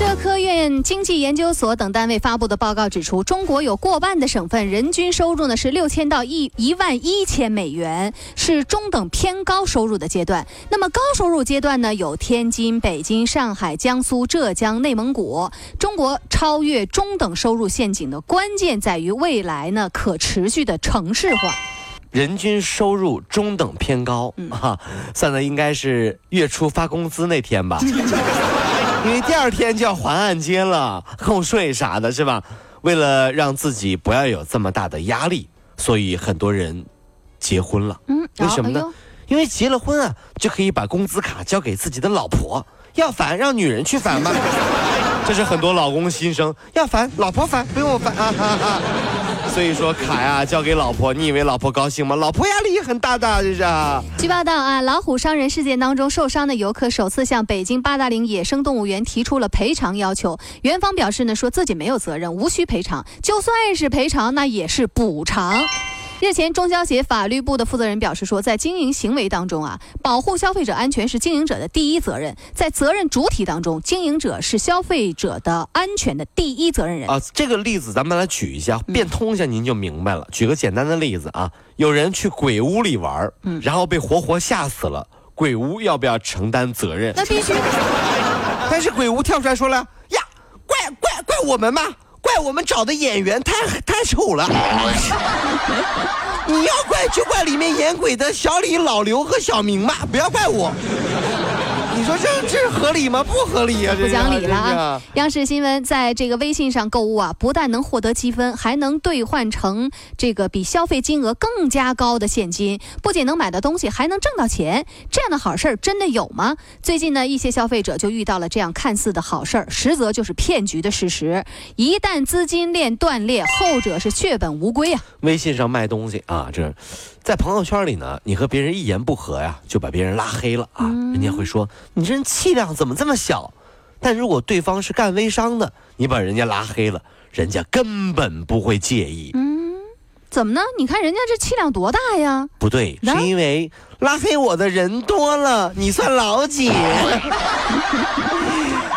由社科院经济研究所等单位发布的报告指出，中国有过半的省份人均收入呢是六千到一一万一千美元，是中等偏高收入的阶段。那么高收入阶段呢，有天津、北京、上海、江苏、浙江、内蒙古。中国超越中等收入陷阱的关键在于未来呢可持续的城市化。人均收入中等偏高，哈、算的应该是月初发工资那天吧，因为第二天就要还按揭了，扣税啥的，是吧？为了让自己不要有这么大的压力，所以很多人结婚了。嗯，为什么呢哎？因为结了婚啊，就可以把工资卡交给自己的老婆，要烦让女人去烦吧。这是很多老公心声，要烦老婆烦，不用我烦啊。所以说卡呀交给老婆，你以为老婆高兴吗？老婆压力也很大的，这是。据报道啊，老虎伤人事件当中受伤的游客首次向北京八达岭野生动物园提出了赔偿要求。园方表示呢，说自己没有责任，无需赔偿，就算是赔偿，那也是补偿。日前，中消协法律部的负责人表示说，在经营行为当中啊，保护消费者安全是经营者的第一责任，在责任主体当中，经营者是消费者的安全的第一责任人。啊，这个例子咱们来举一下，变通一下您就明白了。举个简单的例子啊，有人去鬼屋里玩儿，然后被活活吓死了，鬼屋要不要承担责任？那必须，但是鬼屋跳出来说了呀，怪怪怪我们嘛，怪我们找的演员太太丑了。你要怪就怪里面演鬼的小李、老刘和小明吧，不要怪我。你说这这合理吗？不合理呀、这不讲理了啊！央视新闻在这个微信上购物啊，不但能获得积分，还能兑换成这个比消费金额更加高的现金，不仅能买到东西，还能挣到钱。这样的好事儿真的有吗？最近呢，一些消费者就遇到了这样看似的好事儿，实则就是骗局的事实。一旦资金链断裂，后者是血本无归啊！微信上卖东西啊，这在朋友圈里呢，你和别人一言不合呀，就把别人拉黑了啊，人家会说你这人气量怎么这么小？但如果对方是干微商的，你把人家拉黑了，人家根本不会介意。嗯怎么呢？你看人家这气量多大呀！不对，是因为拉黑我的人多了，你算老几？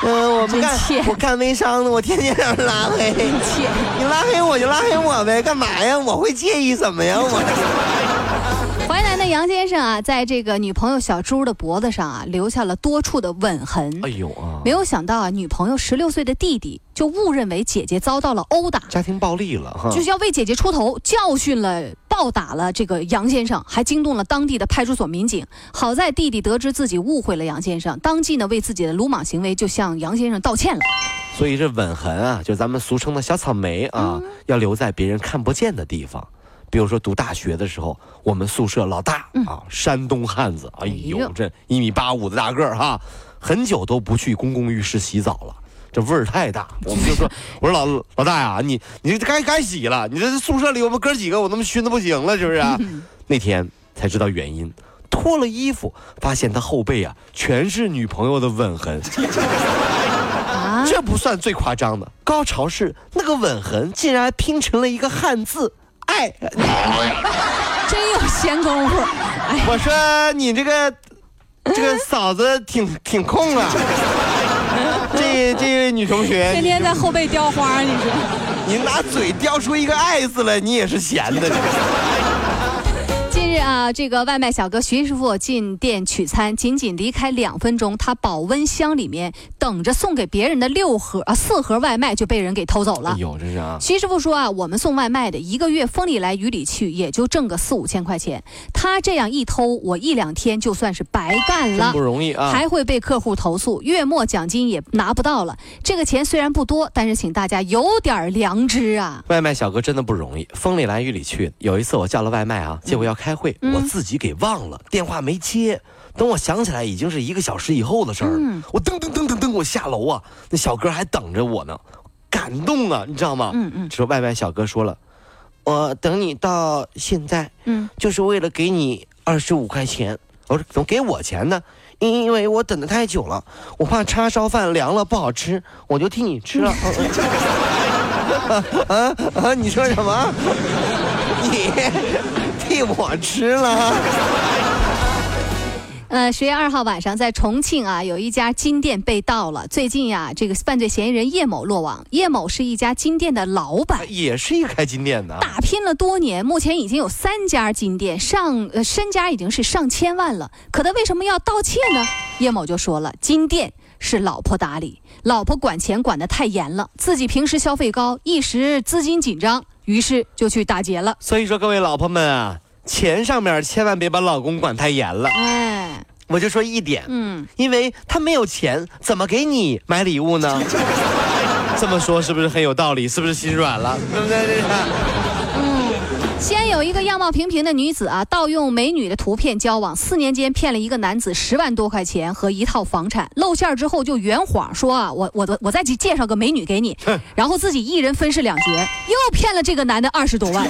嗯、我们干我干微商的，我天天让人拉黑。你拉黑我就拉黑我呗，干嘛呀？我会介意怎么呀？我。杨先生啊，在这个女朋友小朱的脖子上啊，留下了多处的吻痕。哎呦啊！没有想到啊，女朋友十六岁的弟弟就误认为姐姐遭到了殴打，家庭暴力了哈，就是要为姐姐出头，教训了、暴打了这个杨先生，还惊动了当地的派出所民警。好在弟弟得知自己误会了杨先生，当即呢为自己的鲁莽行为就向杨先生道歉了。所以这吻痕啊，就咱们俗称的小草莓啊，嗯要留在别人看不见的地方。比如说读大学的时候，我们宿舍老大啊，山东汉子，哎呦呦，这一米八五的大个儿哈，很久都不去公共浴室洗澡了。这味儿太大，我们就说，我说老老大呀，你你这该该洗了，你这宿舍里我们哥几个，我他妈熏的不行了，是不是、啊？那天才知道原因，脱了衣服，发现他后背啊全是女朋友的吻痕。啊，这不算最夸张的，高潮是那个吻痕竟然拼成了一个汉字“爱”。真有闲工夫。哎，我说你这个这个嫂子挺挺空啊。这这位女同学，天天在后背雕花，你说。你拿嘴雕出一个“爱”字来，你也是闲的。啊，这个外卖小哥徐师傅进店取餐，仅仅离开两分钟，他保温箱里面等着送给别人的六盒啊四盒外卖就被人给偷走了哎。呦，这是啊，徐师傅说啊，我们送外卖的一个月风里来雨里去，也就挣个四五千块钱。他这样一偷，我一两天就算是白干了不。容易啊。还会被客户投诉，月末奖金也拿不到了。这个钱虽然不多，但是请大家有点良知啊！外卖小哥真的不容易，风里来雨里去。有一次我叫了外卖啊，结果要开会，我自己给忘了，电话没接。等我想起来，已经是一个小时以后的事儿了。嗯我噔噔噔噔噔，我下楼啊，那小哥还等着我呢，感动啊，你知道吗？嗯嗯这时候外卖小哥说了，我等你到现在，嗯，就是为了给你二十五块钱。我说怎么给我钱呢？因因为我等的太久了，我怕叉烧饭凉了不好吃，我就替你吃了。啊啊！你说什么？你替我吃了？呃，十月二号晚上，在重庆啊，有一家金店被盗了。最近呀，这个犯罪嫌疑人叶某落网。叶某是一家金店的老板，也是一个开金店的。打拼了多年，目前已经有三家金店，上呃身家已经是上千万了。可他为什么要盗窃呢？叶某就说了，金店是老婆打理，老婆管钱管得太严了，自己平时消费高，一时资金紧张，于是就去打劫了。所以说，各位老婆们啊，钱上面千万别把老公管太严了。哎，我就说一点，嗯，因为他没有钱，怎么给你买礼物呢？这么说是不是很有道理？是不是心软了？对不对？这个西安有一个样貌平平的女子啊，盗用美女的图片交往，四年间骗了一个男子十万多块钱和一套房产。露馅之后就圆谎说啊，我我我再去介绍个美女给你，然后自己一人分饰两角，又骗了这个男的二十多万。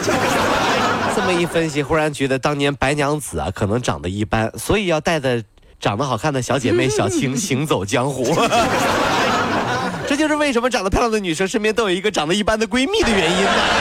这么一分析，忽然觉得当年白娘子啊，可能长得一般，所以要带着长得好看的小姐妹小青 行走江湖。这就是为什么长得漂亮的女生身边都有一个长得一般的闺蜜的原因呢。各